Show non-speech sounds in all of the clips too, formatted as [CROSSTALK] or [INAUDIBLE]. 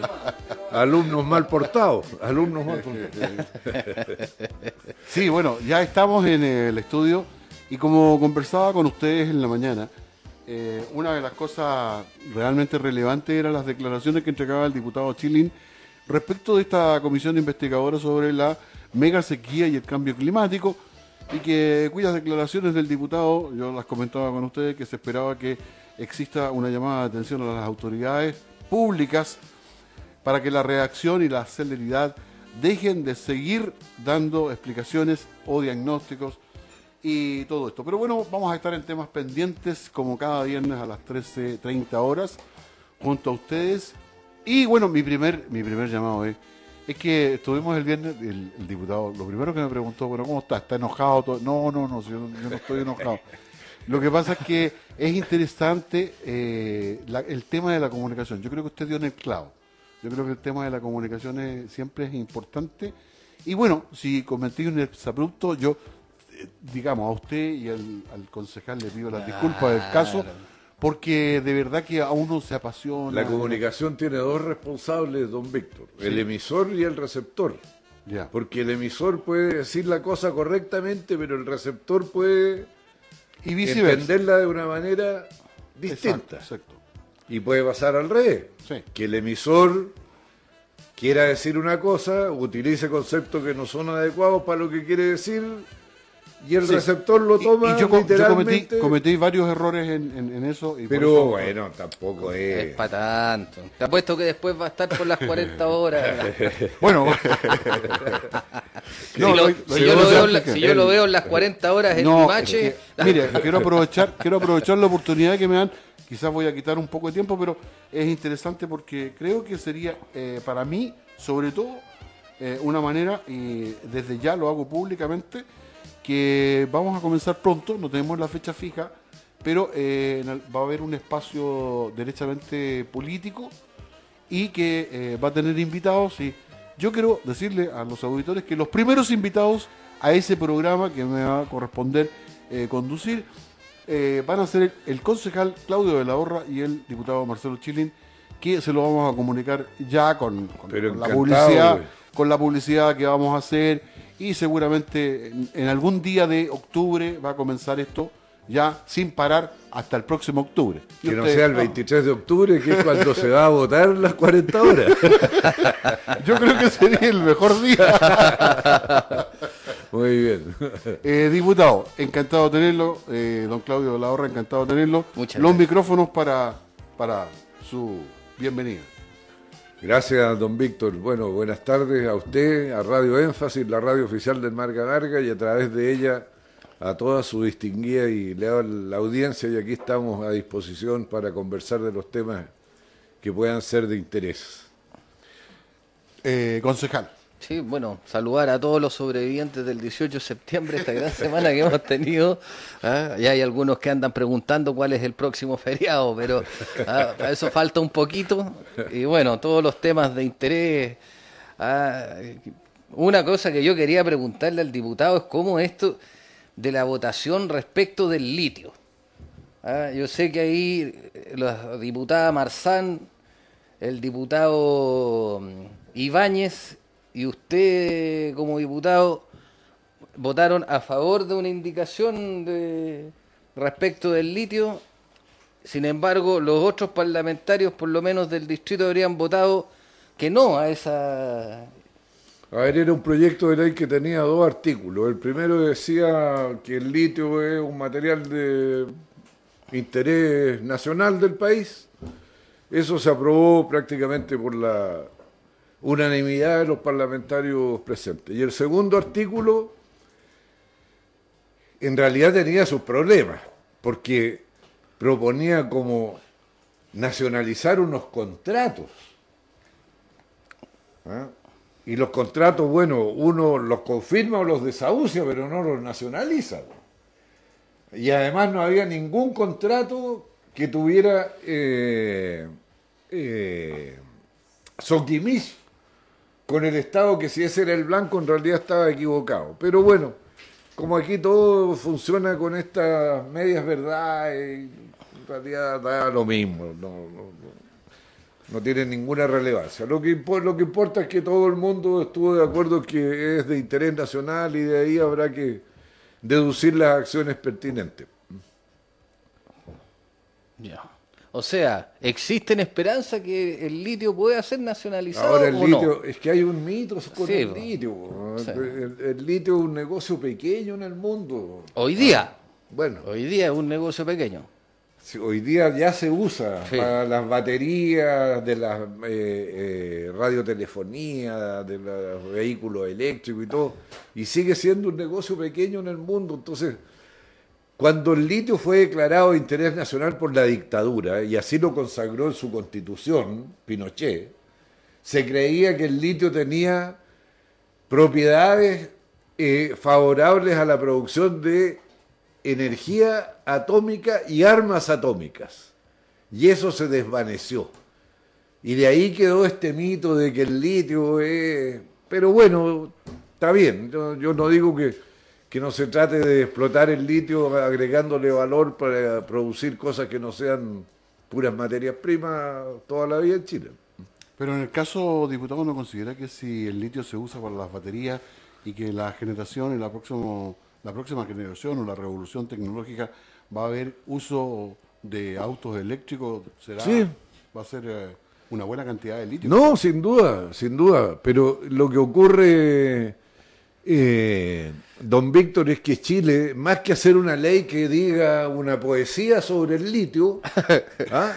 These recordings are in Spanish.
[LAUGHS] alumnos mal portados, alumnos mal portados. Sí, bueno, ya estamos en el estudio y como conversaba con ustedes en la mañana, eh, una de las cosas realmente relevantes eran las declaraciones que entregaba el diputado Chilin respecto de esta comisión investigadora sobre la mega sequía y el cambio climático y que cuyas declaraciones del diputado, yo las comentaba con ustedes, que se esperaba que exista una llamada de atención a las autoridades públicas para que la reacción y la celeridad dejen de seguir dando explicaciones o diagnósticos y todo esto. Pero bueno, vamos a estar en temas pendientes como cada viernes a las 13.30 horas junto a ustedes. Y bueno, mi primer, mi primer llamado es, es que estuvimos el viernes, el, diputado, lo primero que me preguntó, bueno, ¿cómo está? ¿Está enojado? Todo? No, no, no, yo, no estoy enojado. [LAUGHS] Lo que pasa es que es interesante eh, el tema de la comunicación. Yo creo que usted dio en el clavo. Yo creo que el tema de la comunicación siempre es importante. Y bueno, si cometí un exabrupto, yo, eh, digamos, a usted y al, concejal le pido las disculpas del caso, porque de verdad que a uno se apasiona. La comunicación tiene dos responsables, don Víctor, el emisor y el receptor. Ya. Porque el emisor puede decir la cosa correctamente, pero el receptor puede y entenderla de una manera distinta. exacto. Y puede pasar al revés. Que el emisor quiera decir una cosa, utilice conceptos que no son adecuados para lo que quiere decir y el receptor lo toma y, yo, literalmente. cometí, varios errores en, eso. pero bueno, tampoco es. Es para tanto. Te apuesto que después va a estar por las [LAUGHS] 40 horas. bueno. si, yo, lo veo, en las 40 horas en no, mache. mire, quiero aprovechar, quiero aprovechar la oportunidad que me dan. Quizás voy a quitar un poco de tiempo, pero es interesante porque creo que sería eh, para mí, sobre todo, eh, una manera, y desde ya lo hago públicamente, que vamos a comenzar pronto, no tenemos la fecha fija, pero eh, va a haber un espacio derechamente político y que va a tener invitados. Y yo quiero decirle a los auditores que los primeros invitados a ese programa que me va a corresponder eh, van a ser el, concejal Claudio de la Horra y el diputado Marcelo Chilin, que se lo vamos a comunicar ya con, la publicidad, con la publicidad que vamos a hacer y seguramente en, algún día de octubre va a comenzar esto ya sin parar hasta el próximo octubre. que no sea el 23 de octubre, que es cuando se va a votar las 40 horas. [LAUGHS] Yo creo que sería el mejor día. [LAUGHS] Muy bien. [LAUGHS] Eh, diputado, encantado de tenerlo. Eh, don Claudio de la Horra, encantado de tenerlo. Los micrófonos para, para su bienvenida. Gracias, don Víctor. Bueno, buenas tardes a usted, a Radio Énfasis, la radio oficial del Marga Larga, y a través de ella a toda su distinguida y leal audiencia. Y aquí estamos a disposición para conversar de los temas que puedan ser de interés. Eh, concejal. Bueno, saludar a todos los sobrevivientes del 18 de septiembre, esta gran semana que hemos tenido. ¿ah? Y hay algunos que andan preguntando cuál es el próximo feriado, pero ¿ah? para eso falta un poquito. Y bueno, todos los temas de interés. ¿ah? Una cosa que yo quería preguntarle al diputado es cómo esto de la votación respecto del litio. Yo sé que ahí la diputada Marzán, el diputado mm, Ibáñez y usted como diputado votaron a favor de una indicación de respecto del litio. Sin embargo, los otros parlamentarios, por lo menos del distrito, habrían votado que no a esa... A ver, era un proyecto de ley que tenía dos artículos. El primero decía que el litio es un material de interés nacional del país. Eso se aprobó prácticamente por la unanimidad de los parlamentarios presentes. Y el segundo artículo en realidad tenía sus problemas, porque proponía como nacionalizar unos contratos. ¿Ah? Y los contratos, bueno, uno los confirma o los desahucia, pero no los nacionaliza. Y además no había ningún contrato que tuviera eh, eh, con el Estado que si ese era el blanco en realidad estaba equivocado. Pero bueno, como aquí todo funciona con estas medias verdades, en realidad da lo mismo. no tiene ninguna relevancia. Lo que, lo que importa es que todo el mundo estuvo de acuerdo que es de interés nacional y de ahí habrá que deducir las acciones pertinentes. Ya. O sea, ¿existe esperanza que el litio pueda ser nacionalizado? Ahora el litio, es que hay un mito con el litio. El, litio es un negocio pequeño en el mundo. Hoy día. Bueno. Hoy día es un negocio pequeño. hoy día ya se usa para las baterías de la eh, eh, radiotelefonía, de los vehículos eléctricos y todo. Y sigue siendo un negocio pequeño en el mundo. Entonces cuando el litio fue declarado de interés nacional por la dictadura, y así lo consagró en su constitución, Pinochet, se creía que el litio tenía propiedades eh, favorables a la producción de energía atómica y armas atómicas. Y eso se desvaneció. Y de ahí quedó este mito de que el litio es... Pero bueno, está bien, yo no digo que que no se trate de explotar el litio agregándole valor para producir cosas que no sean puras materias primas toda la vida en Chile. Pero en el caso, diputado, ¿no considera que si el litio se usa para las baterías y que la generación y la, próximo, la próxima generación o la revolución tecnológica va a haber uso de autos eléctricos, será, va a ser eh, una buena cantidad de litio? No, sin duda, sin duda. Pero lo que ocurre eh, don Víctor, es que Chile, más que hacer una ley que diga una poesía sobre el litio, [LAUGHS] ¿ah?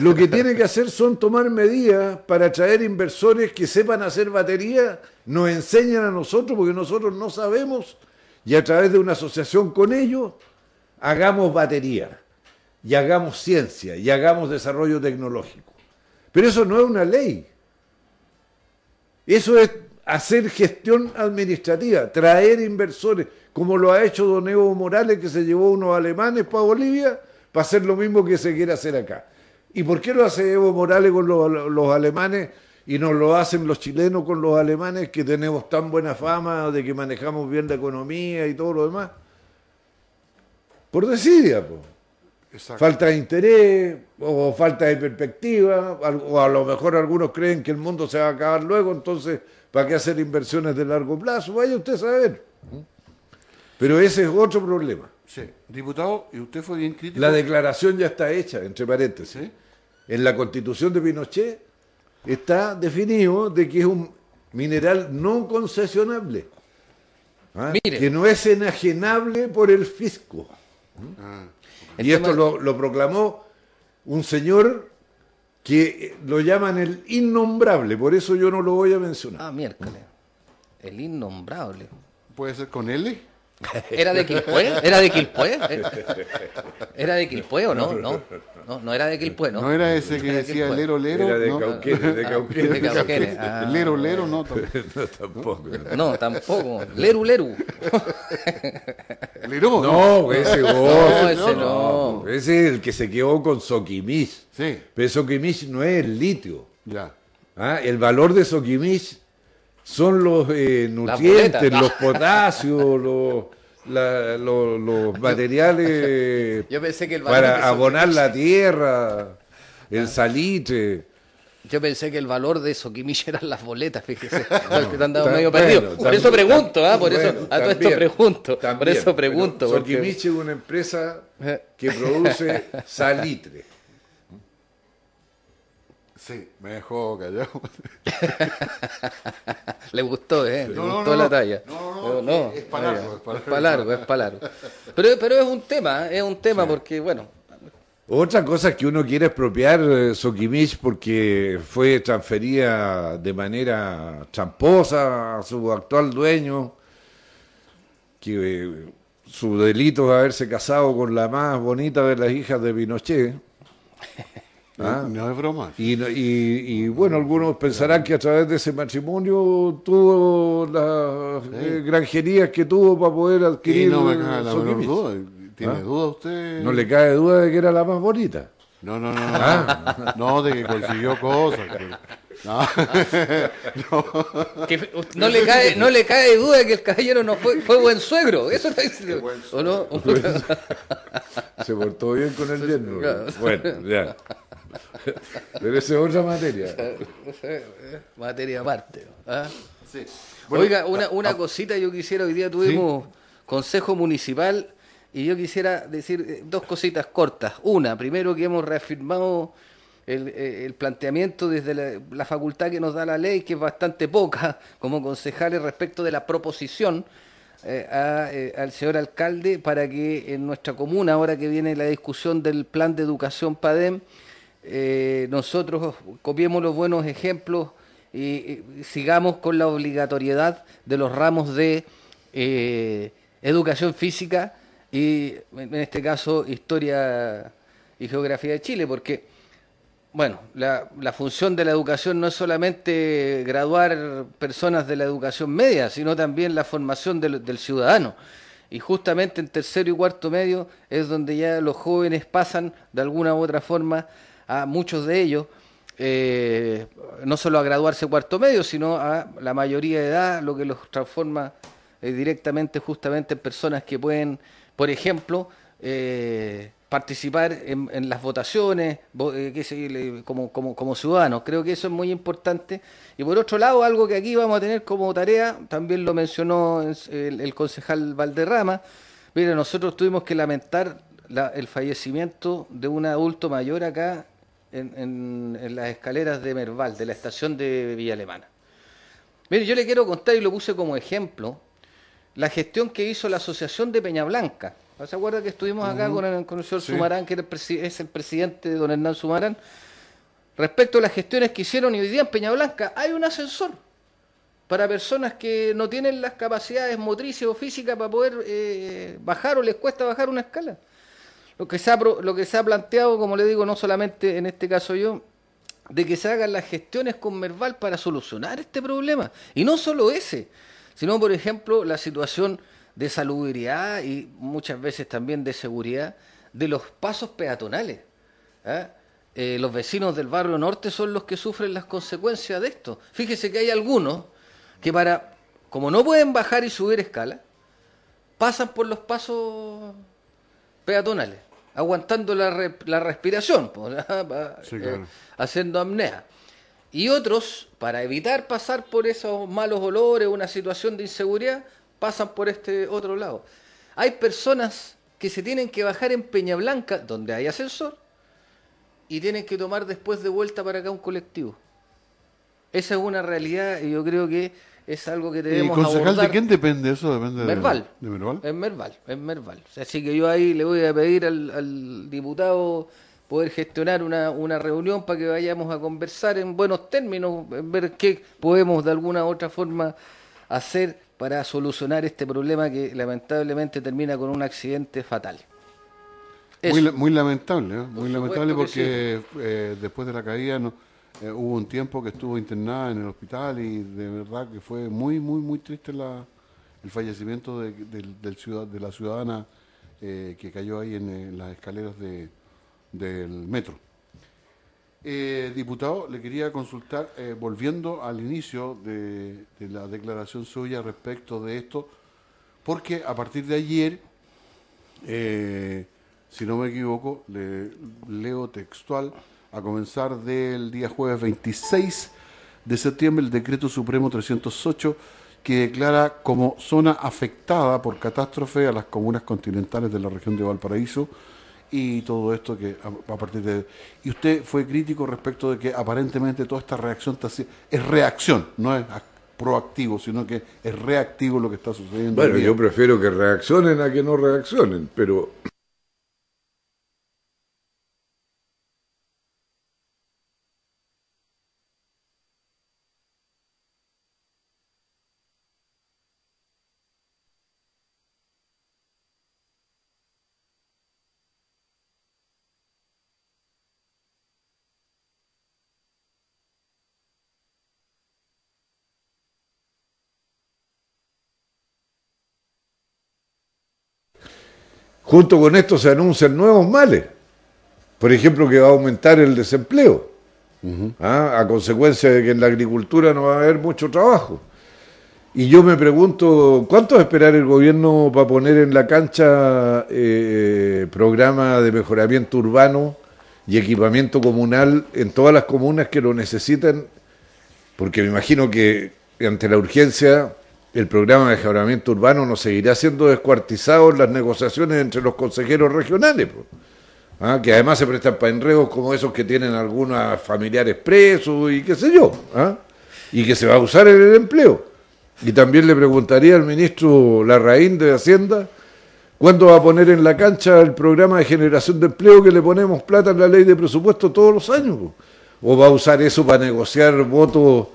lo que tiene que hacer son tomar medidas para atraer inversores que sepan hacer batería, nos enseñan a nosotros, porque nosotros no sabemos, y a través de una asociación con ellos, hagamos batería, y hagamos ciencia, y hagamos desarrollo tecnológico. Pero eso no es una ley. Eso es hacer gestión administrativa, traer inversores, como lo ha hecho don Evo Morales, que se llevó unos alemanes para Bolivia, para hacer lo mismo que se quiere hacer acá. ¿Y por qué lo hace Evo Morales con los, alemanes y no lo hacen los chilenos con los alemanes, que tenemos tan buena fama de que manejamos bien la economía y todo lo demás? Por desidia, Falta de interés o falta de perspectiva, o a lo mejor algunos creen que el mundo se va a acabar luego, entonces ¿Para qué hacer inversiones de largo plazo? Vaya usted a saber. Pero ese es otro problema. Sí. Diputado, y usted fue bien crítico. La declaración ya está hecha, entre paréntesis. En la constitución de Pinochet está definido de que es un mineral no concesionable. ¿ah? Que no es enajenable por el fisco. Ah. Y esto lo, lo proclamó un señor que lo llaman el innombrable, por eso yo no lo voy a mencionar. Ah, miércoles. El innombrable. ¿Puede ser con L? [LAUGHS] ¿Era de Quilpue? ¿Era de Quilpue? ¿Era de Quilpue o no? No, no, no era de Quilpue, ¿no? No era ese que decía lero lero. Era de ¿no? Cauquenes, de Cauquenes. De Cauquenes. Ah. Lero lero no, [LAUGHS] no tampoco. No, tampoco. Leru leru. Leru. No, ese no, ese no. Ese es el que se quedó con Soquimich. Sí. Pero Soquimich no es el litio. Ya. Ah, el valor de Soquimich son los eh, nutrientes, [LAUGHS] los potasios, los, los, materiales [LAUGHS] para abonar la tierra, el salitre. Yo pensé que el valor de Soquimich [LAUGHS] eran las boletas, fíjese. [LAUGHS] que te medio perdido. por eso pregunto, ¿ah? Por eso, a todo esto pregunto. por eso pregunto. Soquimich es una empresa que produce [LAUGHS] salitre. Sí, me dejó callado. Le gustó, ¿eh? Le gustó la talla. No, no, es para largo. Es para largo, es para largo. Pero, pero es un tema, es un tema porque, bueno... Otra cosa que uno quiere expropiar eh, Soquimich porque fue transferida de manera tramposa a su actual dueño, que eh, su delito es haberse casado con la más bonita de las hijas de Pinochet. [LAUGHS] ¿Ah? No es broma. Y, bueno, algunos pensarán que a través de ese matrimonio tuvo las eh, granjerías que tuvo para poder adquirir. no me cae la duda. ¿Tiene ¿Ah? duda usted? No le cae duda de que era la más bonita. No, no, no. No, ¿Ah? no de que consiguió cosas. [LAUGHS] No. no. le cae, no le cae duda de que el caballero no fue, fue buen suegro. Eso está diciendo. ¿O no? Se portó bien con el yerno. Bueno, ya. Pero esa es otra materia. materia aparte. ¿ah? Oiga, una, una cosita yo quisiera, hoy día tuvimos Consejo Municipal y yo quisiera decir eh, dos cositas cortas. Una, primero que hemos reafirmado el, eh, planteamiento desde la, facultad que nos da la ley, que es bastante poca, [LAUGHS] como concejales respecto de la proposición eh, al señor alcalde para que en nuestra comuna, ahora que viene la discusión del plan de educación PADEM, nosotros copiemos los buenos ejemplos y, sigamos con la obligatoriedad de los ramos de educación física y en este caso historia y geografía de Chile, porque, bueno, la, función de la educación no es solamente graduar personas de la educación media, sino también la formación del, ciudadano. Y justamente en tercero y cuarto medio es donde ya los jóvenes pasan de alguna u otra forma a muchos de ellos, eh, no solo a graduarse cuarto medio, sino a la mayoría de edad, lo que los transforma eh, directamente justamente en personas que pueden, por ejemplo, eh, participar en, las votaciones eh, como, como, ciudadanos. Creo que eso es muy importante. Y por otro lado, algo que aquí vamos a tener como tarea, también lo mencionó el, concejal Valderrama, mire, nosotros tuvimos que lamentar el fallecimiento de un adulto mayor acá en, en, las escaleras de Merval, de la estación de Villa Alemana. Mire, yo le quiero contar y lo puse como ejemplo, la gestión que hizo la Asociación de Peña Blanca. ¿Se acuerda que estuvimos acá con, el, señor Sumarán, que es el presidente de don Hernán Sumarán? Respecto a las gestiones que hicieron y hoy día en Peña Blanca hay un ascensor para personas que no tienen las capacidades motrices o físicas para poder eh, bajar o les cuesta bajar una escala. Lo que, se ha, lo que se ha planteado, como le digo, no solamente en este caso yo, de que se hagan las gestiones con Merval para solucionar este problema. Y no solo ese, sino por ejemplo la situación de salubridad y muchas veces también de seguridad de los pasos peatonales. ¿ah? Eh, los vecinos del barrio norte son los que sufren las consecuencias de esto. Fíjese que hay algunos que para, como no pueden bajar y subir escala, pasan por los pasos peatonales, aguantando la, la respiración, [LAUGHS] ¿ah? eh, haciendo apnea. Y otros, para evitar pasar por esos malos olores, una situación de inseguridad, pasan por este otro lado. Hay personas que se tienen que bajar en Peña Blanca, donde hay ascensor, y tienen que tomar después de vuelta para acá un colectivo. Esa es una realidad y yo creo que es algo que debemos ¿Y concejal de quién depende eso? Depende de Merval. ¿De Merval? Es Merval, es Merval. Así que yo ahí le voy a pedir al diputado poder gestionar una, una reunión para que vayamos a conversar en buenos términos, ver qué podemos de alguna u otra forma hacer para solucionar este problema que lamentablemente termina con un accidente fatal. Muy, muy, lamentable, ¿eh? muy lamentable porque eh, después de la caída no, eh, hubo un tiempo que estuvo internada en el hospital y de verdad que fue muy, muy, muy triste la, el fallecimiento de, del ciudad, de la ciudadana que cayó ahí en las escaleras de, del metro. Eh, diputado, le quería consultar, eh, volviendo al inicio de, la declaración suya respecto de esto, porque a partir de ayer, eh, si no me equivoco, le leo textual, a comenzar del día jueves 26 de septiembre, el decreto supremo 308 que declara como zona afectada por catástrofe a las comunas continentales de la región de Valparaíso, y todo esto que a, partir de... Y usted fue crítico respecto de que aparentemente toda esta reacción es reacción, no es proactivo, sino que es reactivo lo que está sucediendo. Bueno, yo prefiero que reaccionen a que no reaccionen, pero Junto con esto se anuncian nuevos males. Por ejemplo, que va a aumentar el desempleo, ¿ah? a consecuencia de que en la agricultura no va a haber mucho trabajo. Y yo me pregunto, ¿cuánto va a esperar el gobierno para poner en la cancha eh, programa de mejoramiento urbano y equipamiento comunal en todas las comunas que lo necesitan, porque me imagino que ante la urgencia el programa de mejoramiento urbano no seguirá siendo descuartizado en las negociaciones entre los consejeros regionales, ¿ah? que además se prestan para enredos como esos que tienen algunos familiares presos y qué sé yo, ¿ah? y que se va a usar en el empleo. Y también le preguntaría al ministro Larraín de Hacienda cuándo va a poner en la cancha el programa de generación de empleo que le ponemos plata en la ley de presupuesto todos los años. ¿O va a usar eso para negociar votos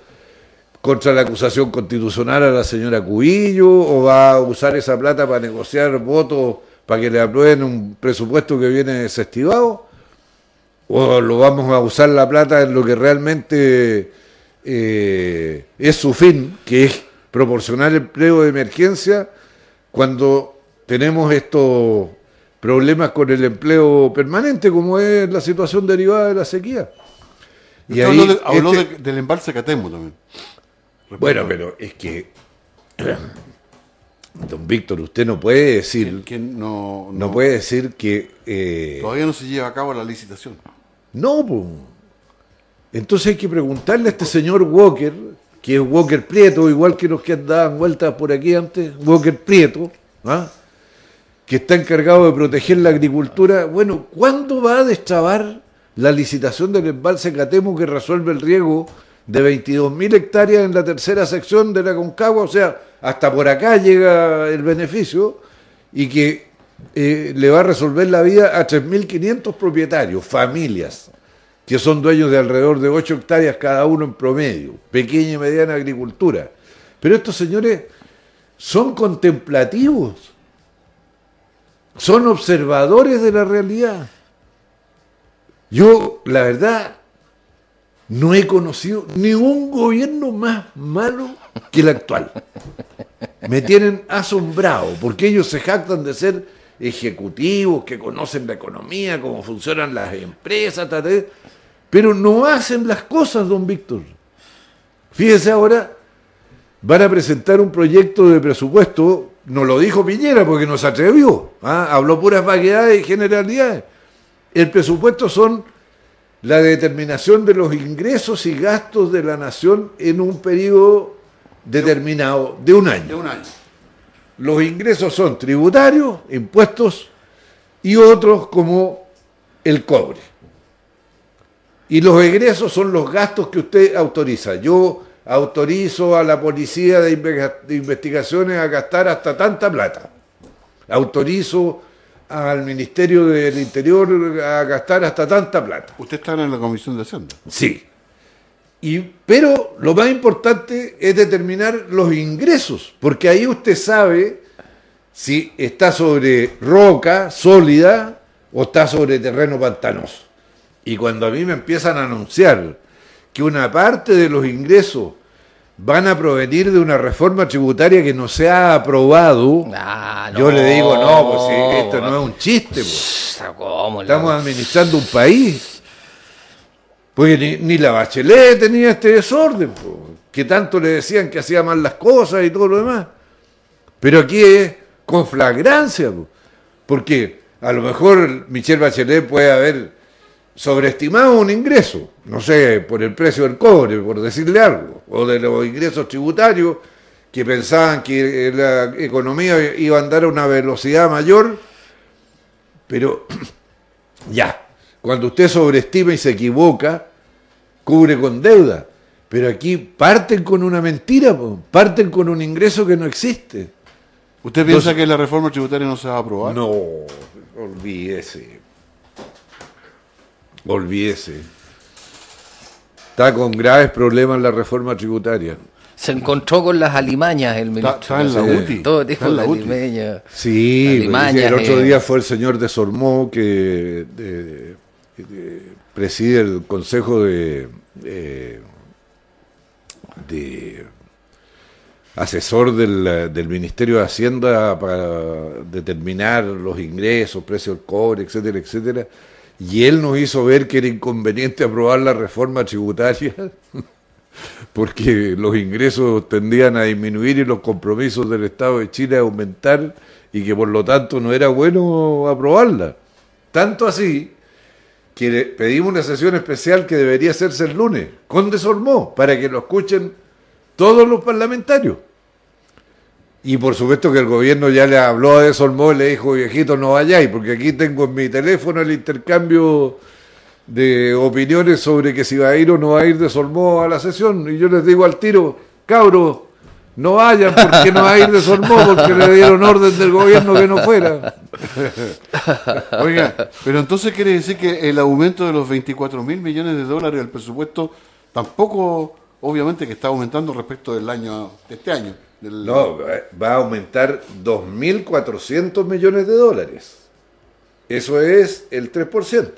contra la acusación constitucional a la señora Cubillo o va a usar esa plata para negociar votos para que le aprueben un presupuesto que viene desestimado o lo vamos a usar la plata en lo que realmente eh, es su fin, que es proporcionar empleo de emergencia cuando tenemos estos problemas con el empleo permanente, como es la situación derivada de la sequía. Y ahí, habló, este del embalse Catemo también. Bueno, pero es que, [CLEARS THROAT] don Víctor, usted no puede decir, no, no, puede decir que... Eh, todavía no se lleva a cabo la licitación. No, pues. Entonces hay que preguntarle a este señor Walker, que es Walker Prieto, igual que los que andaban vueltas por aquí antes, Walker Prieto, ¿ah? que está encargado de proteger la agricultura. Bueno, ¿cuándo va a destrabar la licitación del embalse Catemo que resuelve el riego de 22.000 hectáreas en la tercera sección de la Concagua, o sea, hasta por acá llega el beneficio y que eh, le va a resolver la vida a 3.500 propietarios, familias, que son dueños de alrededor de 8 hectáreas cada uno en promedio, pequeña y mediana agricultura. Pero estos señores son contemplativos, son observadores de la realidad. Yo, la verdad, no he conocido ni un gobierno más malo que el actual. Me tienen asombrado, porque ellos se jactan de ser ejecutivos, que conocen la economía, cómo funcionan las empresas, pero no hacen las cosas, don Víctor. Fíjese ahora, van a presentar un proyecto de presupuesto, no lo dijo Piñera porque no se atrevió, ¿ah? habló puras vaguedades y generalidades. El presupuesto son la determinación de los ingresos y gastos de la nación en un periodo determinado de un año. De un año. Los ingresos son tributarios, impuestos y otros como el cobre. Y los egresos son los gastos que usted autoriza. Yo autorizo a la policía de investigaciones a gastar hasta tanta plata. Autorizo al Ministerio del Interior a gastar hasta tanta plata. ¿Usted está en la Comisión de Hacienda? Sí. Y, pero lo más importante es determinar los ingresos, porque ahí usted sabe si está sobre roca sólida o está sobre terreno pantanoso. Y cuando a mí me empiezan a anunciar que una parte de los ingresos van a provenir de una reforma tributaria que no se ha aprobado, ah, yo le digo, no, pues esto no es un chiste. Pues. Estamos administrando un país. Porque ni, la Bachelet tenía este desorden, pues, que tanto le decían que hacía mal las cosas y todo lo demás. Pero aquí es con flagrancia, pues. porque a lo mejor Michelle Bachelet puede haber sobreestimado un ingreso, no sé, por el precio del cobre, por decirle algo, o de los ingresos tributarios que pensaban que la economía iba a andar a una velocidad mayor, pero [CLEARS THROAT] ya, cuando usted sobreestima y se equivoca, cubre con deuda. Pero aquí parten con una mentira, parten con un ingreso que no existe. ¿Usted piensa que la reforma tributaria no se va a aprobar? No, olvídese olvídese. Está con graves problemas la reforma tributaria. Se encontró con las alimañas el ministro. Está, en la UTI. Todo dijo la, alimaña. Sí, el otro día fue el señor de Sormó que preside el Consejo de, de asesor del, del, Ministerio de Hacienda para determinar los ingresos, precios del cobre, etcétera, etcétera y él nos hizo ver que era inconveniente aprobar la reforma tributaria [LAUGHS] porque los ingresos tendían a disminuir y los compromisos del Estado de Chile a aumentar y que por lo tanto no era bueno aprobarla. Tanto así que pedimos una sesión especial que debería hacerse el lunes, con Desormó, para que lo escuchen todos los parlamentarios. Y por supuesto que el gobierno ya le habló a Desormó y le dijo, viejito, no vayáis, porque aquí tengo en mi teléfono el intercambio de opiniones sobre que si va a ir o no va a ir Desormó a la sesión. Y yo les digo al tiro, cabros, no vayan porque no va a ir de Sormó porque le dieron orden del gobierno que no fuera. [LAUGHS] Oiga, pero entonces quiere decir que el aumento de los 24 mil millones de dólares del presupuesto tampoco, obviamente que está aumentando respecto del año, de este año. No, va a aumentar 2.400 millones de dólares. Eso es el 3%.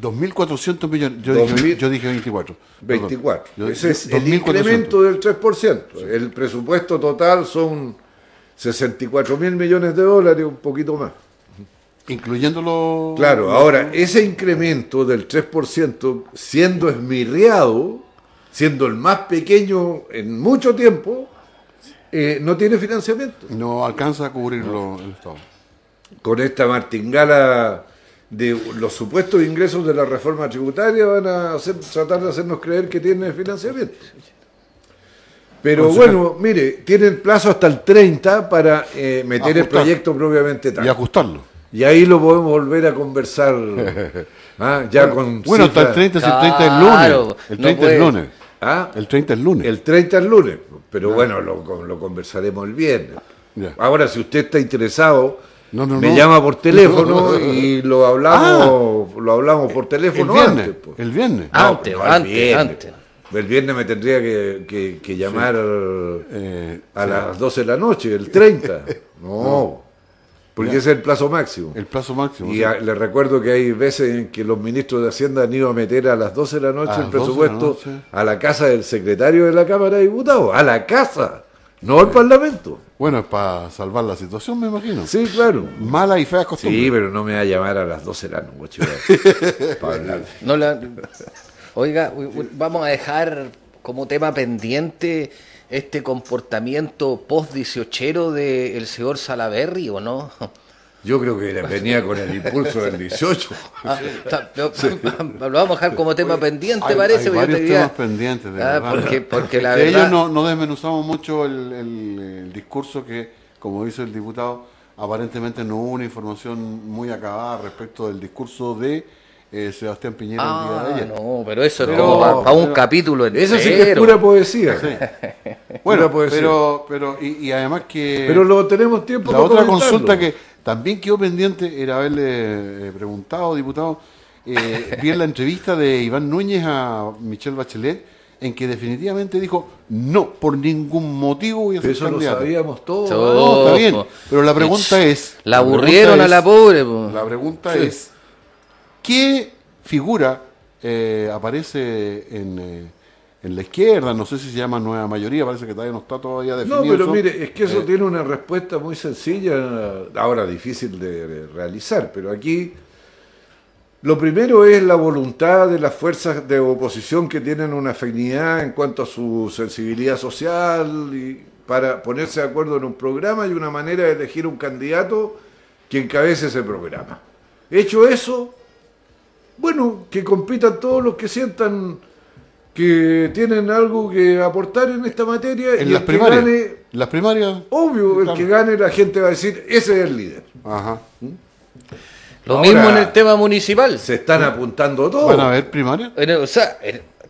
2.400 millones. Yo, dije, yo, dije, 24. 24. Ese es el incremento del 3%. El presupuesto total son 64 mil millones de dólares, un poquito más. Incluyéndolo. Claro, ahora, ese incremento del 3%, siendo esmirriado, siendo el más pequeño en mucho tiempo, eh, no tiene financiamiento. No alcanza a cubrirlo el Estado. Con esta martingala de los supuestos ingresos de la reforma tributaria van a hacer, tratar de hacernos creer que tiene financiamiento. Pero bueno, mire, tienen plazo hasta el 30 para eh, meter el proyecto propiamente tal. Y ajustarlo. Y ahí lo podemos volver a conversar. [LAUGHS] ¿ah? ya bueno, con bueno hasta el 30, el 30 es lunes. El 30 es lunes. ¿Ah? El 30 es lunes. El 30 es lunes. Pero bueno, lo, lo conversaremos el viernes. Ahora, si usted está interesado me llama por teléfono y lo hablamos, ah. lo hablamos por teléfono el viernes, antes. Pues. El viernes. antes, antes, antes. El viernes me tendría que, que, llamar eh, a las 12 de la noche, el 30. [LAUGHS] No, porque ese es el plazo máximo. El plazo máximo. Y le recuerdo que hay veces en que los ministros de Hacienda han ido a meter a las 12 de la noche el presupuesto a la casa del secretario de la Cámara de Diputados. ¡A la casa! No al Parlamento. Bueno, es para salvar la situación, me imagino. Sí, claro. Mala y fea costumbre. Sí, pero no me va a llamar a las 12 de la noche. [LAUGHS] no la... Oiga, vamos a dejar como tema pendiente este comportamiento post-18 del señor Salaberry, ¿o no? Yo creo que venía con el impulso del 18. Ah, [LAUGHS] lo vamos a dejar como tema pendiente, parece. Hay varios temas pendientes, de ah, Porque, [LAUGHS] porque la verdad... Ellos no, no desmenuzamos mucho el, discurso que, como dice el diputado, aparentemente no hubo una información muy acabada respecto del discurso de eh, Sebastián Piñera el día de ah, ayer. No, pero eso es como para, un capítulo entero. Eso sí que es pura poesía. [LAUGHS] [LAUGHS] bueno, Pero, pero y, además que... Pero lo tenemos tiempo La otra consulta que también quedó pendiente era haberle eh, preguntado, diputado, eh, [LAUGHS] vi en la entrevista de Iván Núñez a Michelle Bachelet, en que definitivamente dijo, no, por ningún motivo voy a ser Eso lo sabíamos todos. No, está bien, pero la pregunta es... La aburrieron a la pobre. La pregunta es, ¿qué figura eh, aparece en en la izquierda, no sé si se llama nueva mayoría, parece que todavía no está todavía definido. No, pero mire, es que eso eh, tiene una respuesta muy sencilla, ahora difícil de realizar, pero aquí lo primero es la voluntad de las fuerzas de oposición que tienen una afinidad en cuanto a su sensibilidad social y para ponerse de acuerdo en un programa y una manera de elegir un candidato que encabece ese programa. Hecho eso, bueno, que compitan todos los que sientan que tienen algo que aportar en esta materia en y las primarias, gane, las primarias obvio el que gane la gente va a decir ese es el líder Ajá. ¿Mm? lo mismo en el tema municipal. se están apuntando todos van a haber primarias o sea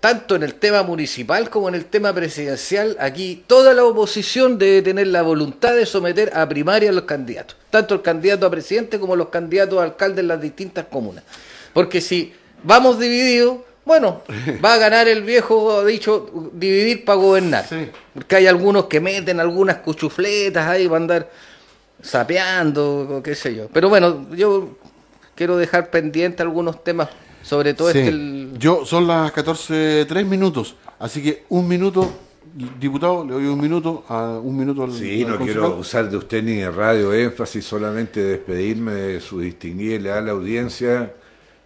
tanto en el tema municipal como en el tema presidencial aquí toda la oposición debe tener la voluntad de someter a primaria a los candidatos tanto el candidato a presidente como los candidatos a alcalde en las distintas comunas. Porque si vamos divididos bueno, [LAUGHS] va a ganar el viejo dicho dividir para gobernar. Porque hay algunos que meten algunas cuchufletas ahí para andar sapeando, qué sé yo. Pero bueno, yo quiero dejar pendiente algunos temas, sobre todo este. Yo son las 14, tres minutos, así que un minuto diputado, le doy un minuto a un minuto al Sí, no quiero abusar de usted ni de radio énfasis, solamente despedirme de su distinguida y leal audiencia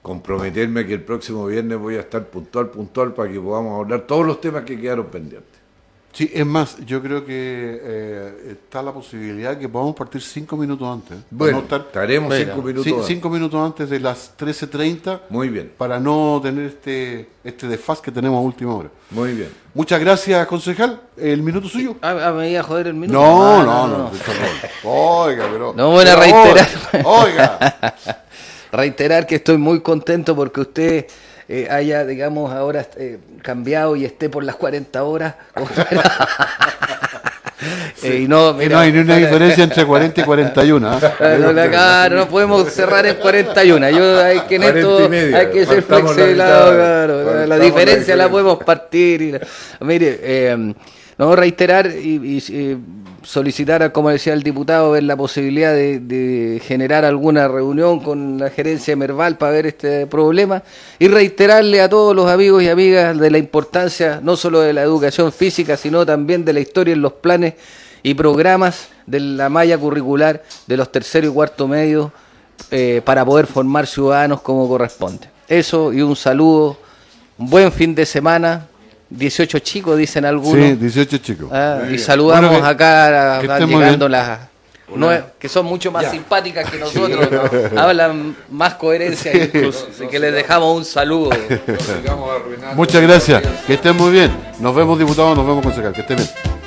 comprometerme que el próximo viernes voy a estar puntual, puntual, para que podamos hablar todos los temas que quedaron pendientes. Sí, es más, yo creo que eh, está la posibilidad que podamos partir cinco minutos antes. Bueno, estaremos cinco minutos antes. Cinco minutos antes de las 13.30. Muy bien. Para no tener este, este desfaz que tenemos a última hora. Muy bien. Muchas gracias, concejal. El minuto suyo. Ah, ah me iba a joder el minuto. No, no, no. Oiga, pero. No voy a reiterar. Oiga. [LAUGHS] reiterar que estoy muy contento porque usted eh, haya, digamos, ahora eh, cambiado y esté por las 40 horas. [LAUGHS] [LAUGHS] Eh, y no, no hay ni una diferencia entre 40 y 41. ¿ah? [LAUGHS] No, no, podemos cerrar en 41. Yo, hay que en esto hay que ser flexible. Claro, la diferencia la podemos partir. mire, no reiterar y, y solicitar, como decía el diputado, ver la posibilidad de, generar alguna reunión con la gerencia de Merval para ver este problema y reiterarle a todos los amigos y amigas de la importancia no solo de la educación física, sino también de la historia en los planes y programas de la malla curricular de los terceros y cuarto medios eh, para poder formar ciudadanos como corresponde. Eso y un saludo, un buen fin de semana 18 chicos, dicen algunos. Sí, 18 chicos. Ah, y saludamos acá, llegando las... que son mucho más simpáticas que nosotros, [LAUGHS] hablan más coherencia incluso, así que les dejamos un saludo. Muchas gracias, que estén muy bien. Nos vemos diputados, nos vemos concejal, que estén bien.